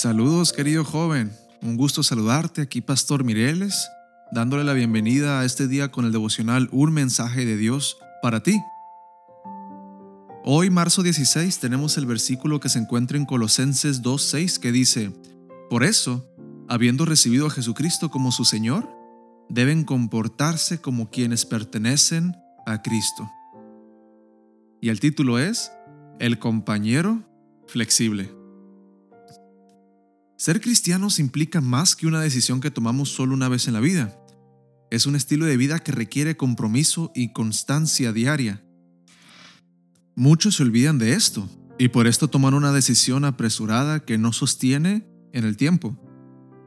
Saludos querido joven, un gusto saludarte aquí Pastor Mireles, dándole la bienvenida a este día con el devocional Un mensaje de Dios para ti. Hoy, marzo 16, tenemos el versículo que se encuentra en Colosenses 2.6 que dice, Por eso, habiendo recibido a Jesucristo como su Señor, deben comportarse como quienes pertenecen a Cristo. Y el título es El compañero flexible. Ser cristianos implica más que una decisión que tomamos solo una vez en la vida. Es un estilo de vida que requiere compromiso y constancia diaria. Muchos se olvidan de esto y por esto toman una decisión apresurada que no sostiene en el tiempo.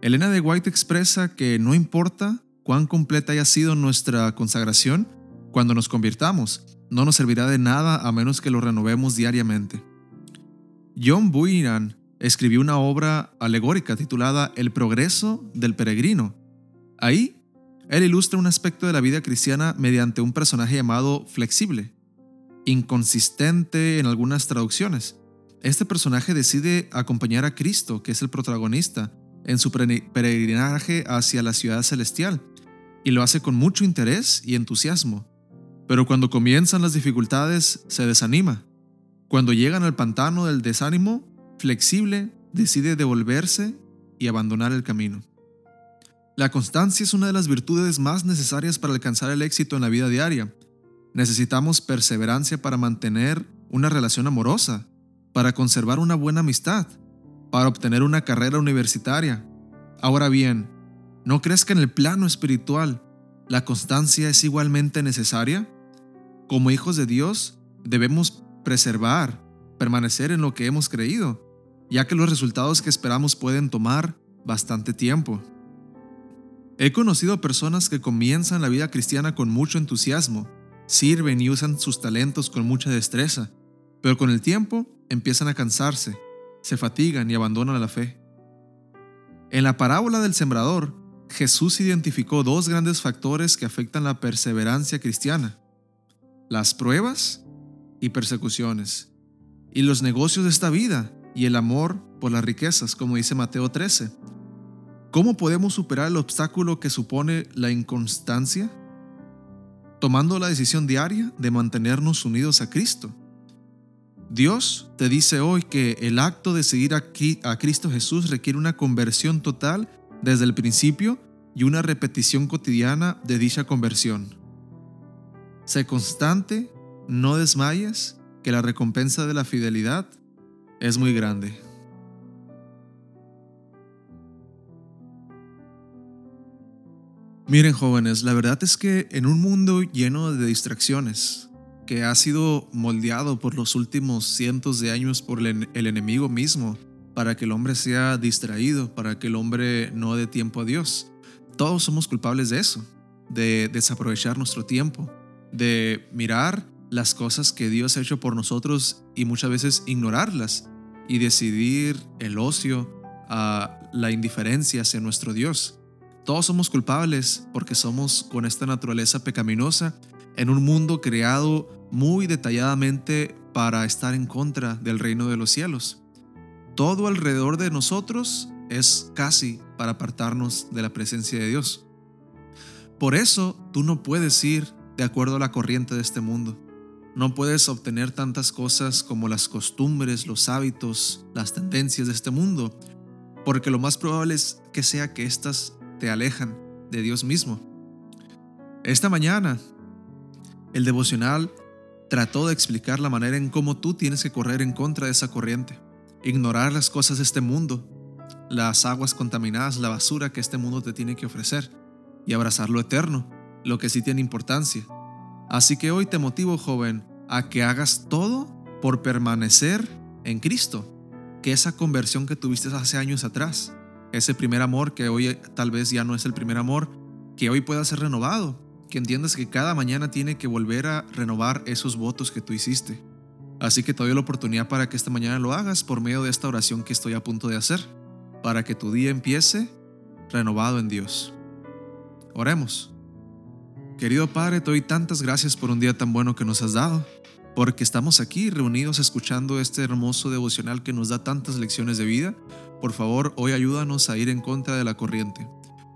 Elena de White expresa que no importa cuán completa haya sido nuestra consagración, cuando nos convirtamos, no nos servirá de nada a menos que lo renovemos diariamente. John Bunyan escribió una obra alegórica titulada El progreso del peregrino. Ahí, él ilustra un aspecto de la vida cristiana mediante un personaje llamado flexible, inconsistente en algunas traducciones. Este personaje decide acompañar a Cristo, que es el protagonista, en su peregrinaje hacia la ciudad celestial, y lo hace con mucho interés y entusiasmo. Pero cuando comienzan las dificultades, se desanima. Cuando llegan al pantano del desánimo, flexible decide devolverse y abandonar el camino. La constancia es una de las virtudes más necesarias para alcanzar el éxito en la vida diaria. Necesitamos perseverancia para mantener una relación amorosa, para conservar una buena amistad, para obtener una carrera universitaria. Ahora bien, ¿no crees que en el plano espiritual la constancia es igualmente necesaria? Como hijos de Dios, debemos preservar, permanecer en lo que hemos creído, ya que los resultados que esperamos pueden tomar bastante tiempo. He conocido personas que comienzan la vida cristiana con mucho entusiasmo, sirven y usan sus talentos con mucha destreza, pero con el tiempo empiezan a cansarse, se fatigan y abandonan la fe. En la parábola del sembrador, Jesús identificó dos grandes factores que afectan la perseverancia cristiana, las pruebas y persecuciones, y los negocios de esta vida, y el amor por las riquezas, como dice Mateo 13. ¿Cómo podemos superar el obstáculo que supone la inconstancia? Tomando la decisión diaria de mantenernos unidos a Cristo. Dios te dice hoy que el acto de seguir a Cristo Jesús requiere una conversión total desde el principio y una repetición cotidiana de dicha conversión. Sé constante, no desmayes, que la recompensa de la fidelidad es muy grande. Miren jóvenes, la verdad es que en un mundo lleno de distracciones, que ha sido moldeado por los últimos cientos de años por el, enemigo mismo, para que el hombre sea distraído, para que el hombre no dé tiempo a Dios. Todos somos culpables de eso, de desaprovechar nuestro tiempo, de mirar las cosas que Dios ha hecho por nosotros y muchas veces ignorarlas y decidir el ocio a la indiferencia hacia nuestro Dios. Todos somos culpables porque somos con esta naturaleza pecaminosa en un mundo creado muy detalladamente para estar en contra del reino de los cielos. Todo alrededor de nosotros es casi para apartarnos de la presencia de Dios. Por eso tú no puedes ir de acuerdo a la corriente de este mundo. No puedes obtener tantas cosas como las costumbres, los hábitos, las tendencias de este mundo, porque lo más probable es que sea que éstas te alejan de Dios mismo. Esta mañana, el devocional trató de explicar la manera en cómo tú tienes que correr en contra de esa corriente, ignorar las cosas de este mundo, las aguas contaminadas, la basura que este mundo te tiene que ofrecer, y abrazar lo eterno, lo que sí tiene importancia, Así que hoy te motivo, joven, a que hagas todo por permanecer en Cristo, que esa conversión que tuviste hace años atrás, ese primer amor que hoy tal vez ya no es el primer amor, que hoy pueda ser renovado, que entiendas que cada mañana tiene que volver a renovar esos votos que tú hiciste. Así que te doy la oportunidad para que esta mañana lo hagas por medio de esta oración que estoy a punto de hacer, para que tu día empiece renovado en Dios. Oremos. Querido Padre, te doy tantas gracias por un día tan bueno que nos has dado, porque estamos aquí reunidos escuchando este hermoso devocional que nos da tantas lecciones de vida, Por favor, hoy ayúdanos a ir en contra de la corriente.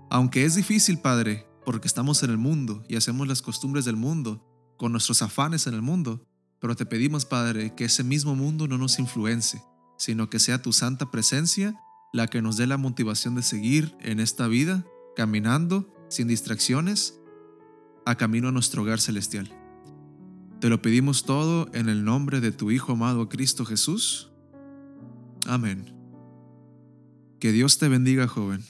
Aunque es difícil, Padre, porque estamos en el mundo y hacemos las costumbres del mundo, con nuestros afanes en el mundo, pero te pedimos, Padre, que ese mismo mundo no nos influencie, sino que sea tu santa presencia la que nos dé la motivación de seguir en esta vida, caminando, sin distracciones, a camino a nuestro hogar celestial. Te lo pedimos todo en el nombre de tu Hijo amado Cristo Jesús. Amén. Que Dios te bendiga, joven.